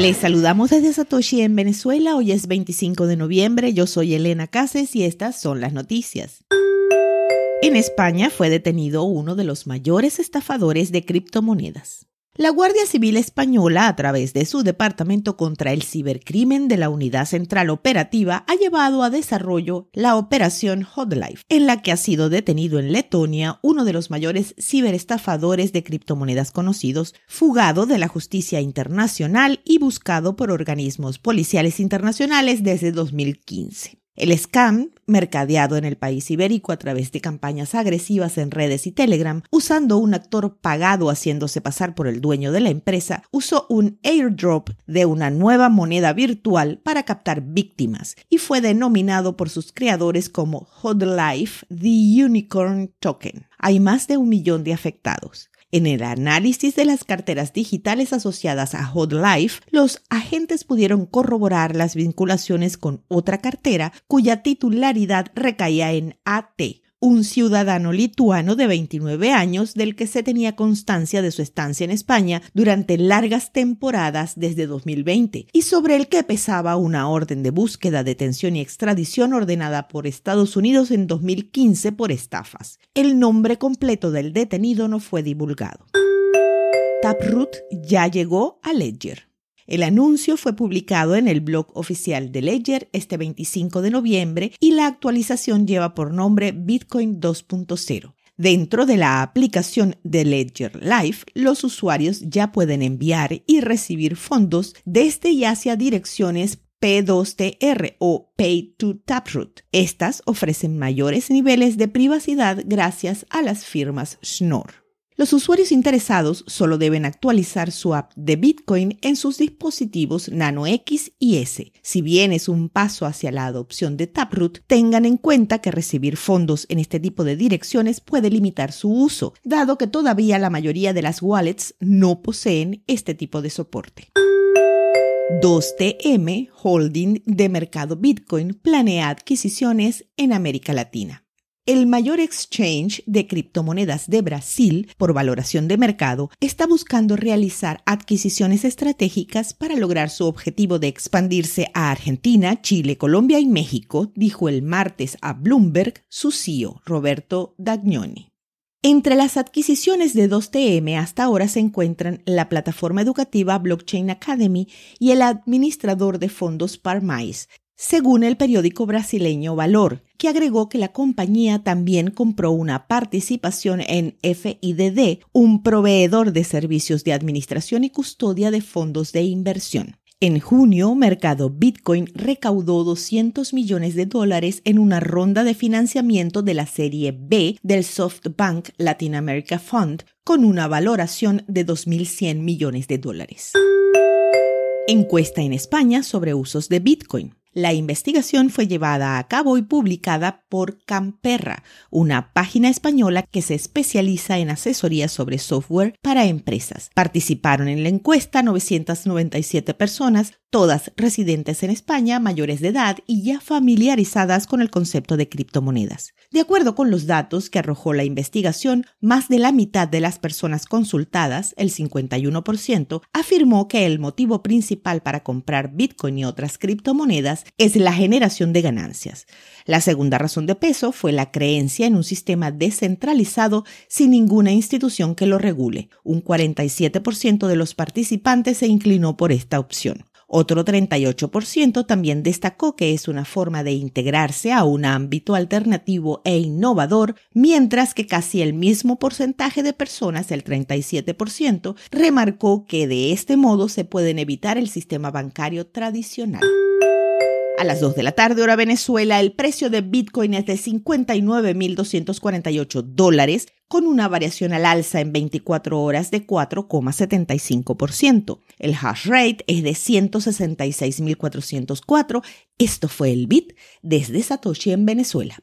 Les saludamos desde Satoshi en Venezuela. Hoy es 25 de noviembre. Yo soy Elena Cases y estas son las noticias. En España fue detenido uno de los mayores estafadores de criptomonedas. La Guardia Civil Española, a través de su Departamento contra el Cibercrimen de la Unidad Central Operativa, ha llevado a desarrollo la Operación Hotlife, en la que ha sido detenido en Letonia uno de los mayores ciberestafadores de criptomonedas conocidos, fugado de la justicia internacional y buscado por organismos policiales internacionales desde 2015. El scam, mercadeado en el país ibérico a través de campañas agresivas en redes y Telegram, usando un actor pagado haciéndose pasar por el dueño de la empresa, usó un airdrop de una nueva moneda virtual para captar víctimas y fue denominado por sus creadores como Life The Unicorn Token. Hay más de un millón de afectados. En el análisis de las carteras digitales asociadas a Life, los agentes pudieron corroborar las vinculaciones con otra cartera cuya titularidad recaía en AT, un ciudadano lituano de 29 años del que se tenía constancia de su estancia en España durante largas temporadas desde 2020 y sobre el que pesaba una orden de búsqueda, detención y extradición ordenada por Estados Unidos en 2015 por estafas. El nombre completo del detenido no fue divulgado. Taproot ya llegó a Ledger. El anuncio fue publicado en el blog oficial de Ledger este 25 de noviembre y la actualización lleva por nombre Bitcoin 2.0. Dentro de la aplicación de Ledger Live, los usuarios ya pueden enviar y recibir fondos desde y hacia direcciones P2TR o Pay to Taproot. Estas ofrecen mayores niveles de privacidad gracias a las firmas Schnorr. Los usuarios interesados solo deben actualizar su app de Bitcoin en sus dispositivos Nano X y S. Si bien es un paso hacia la adopción de Taproot, tengan en cuenta que recibir fondos en este tipo de direcciones puede limitar su uso, dado que todavía la mayoría de las wallets no poseen este tipo de soporte. 2TM Holding de mercado Bitcoin planea adquisiciones en América Latina. El mayor exchange de criptomonedas de Brasil, por valoración de mercado, está buscando realizar adquisiciones estratégicas para lograr su objetivo de expandirse a Argentina, Chile, Colombia y México, dijo el martes a Bloomberg su CEO, Roberto Dagnoni. Entre las adquisiciones de 2TM hasta ahora se encuentran la plataforma educativa Blockchain Academy y el administrador de fondos Parmais, según el periódico brasileño Valor, que agregó que la compañía también compró una participación en FIDD, un proveedor de servicios de administración y custodia de fondos de inversión. En junio, Mercado Bitcoin recaudó 200 millones de dólares en una ronda de financiamiento de la serie B del SoftBank Latin America Fund, con una valoración de 2.100 millones de dólares. Encuesta en España sobre usos de Bitcoin. La investigación fue llevada a cabo y publicada por Camperra, una página española que se especializa en asesoría sobre software para empresas. Participaron en la encuesta 997 personas, todas residentes en España, mayores de edad y ya familiarizadas con el concepto de criptomonedas. De acuerdo con los datos que arrojó la investigación, más de la mitad de las personas consultadas, el 51%, afirmó que el motivo principal para comprar Bitcoin y otras criptomonedas es la generación de ganancias. La segunda razón de peso fue la creencia en un sistema descentralizado sin ninguna institución que lo regule. Un 47% de los participantes se inclinó por esta opción. Otro 38% también destacó que es una forma de integrarse a un ámbito alternativo e innovador, mientras que casi el mismo porcentaje de personas, el 37%, remarcó que de este modo se pueden evitar el sistema bancario tradicional. A las 2 de la tarde, hora Venezuela, el precio de Bitcoin es de 59.248 dólares, con una variación al alza en 24 horas de 4,75%. El hash rate es de 166.404. Esto fue el Bit desde Satoshi en Venezuela.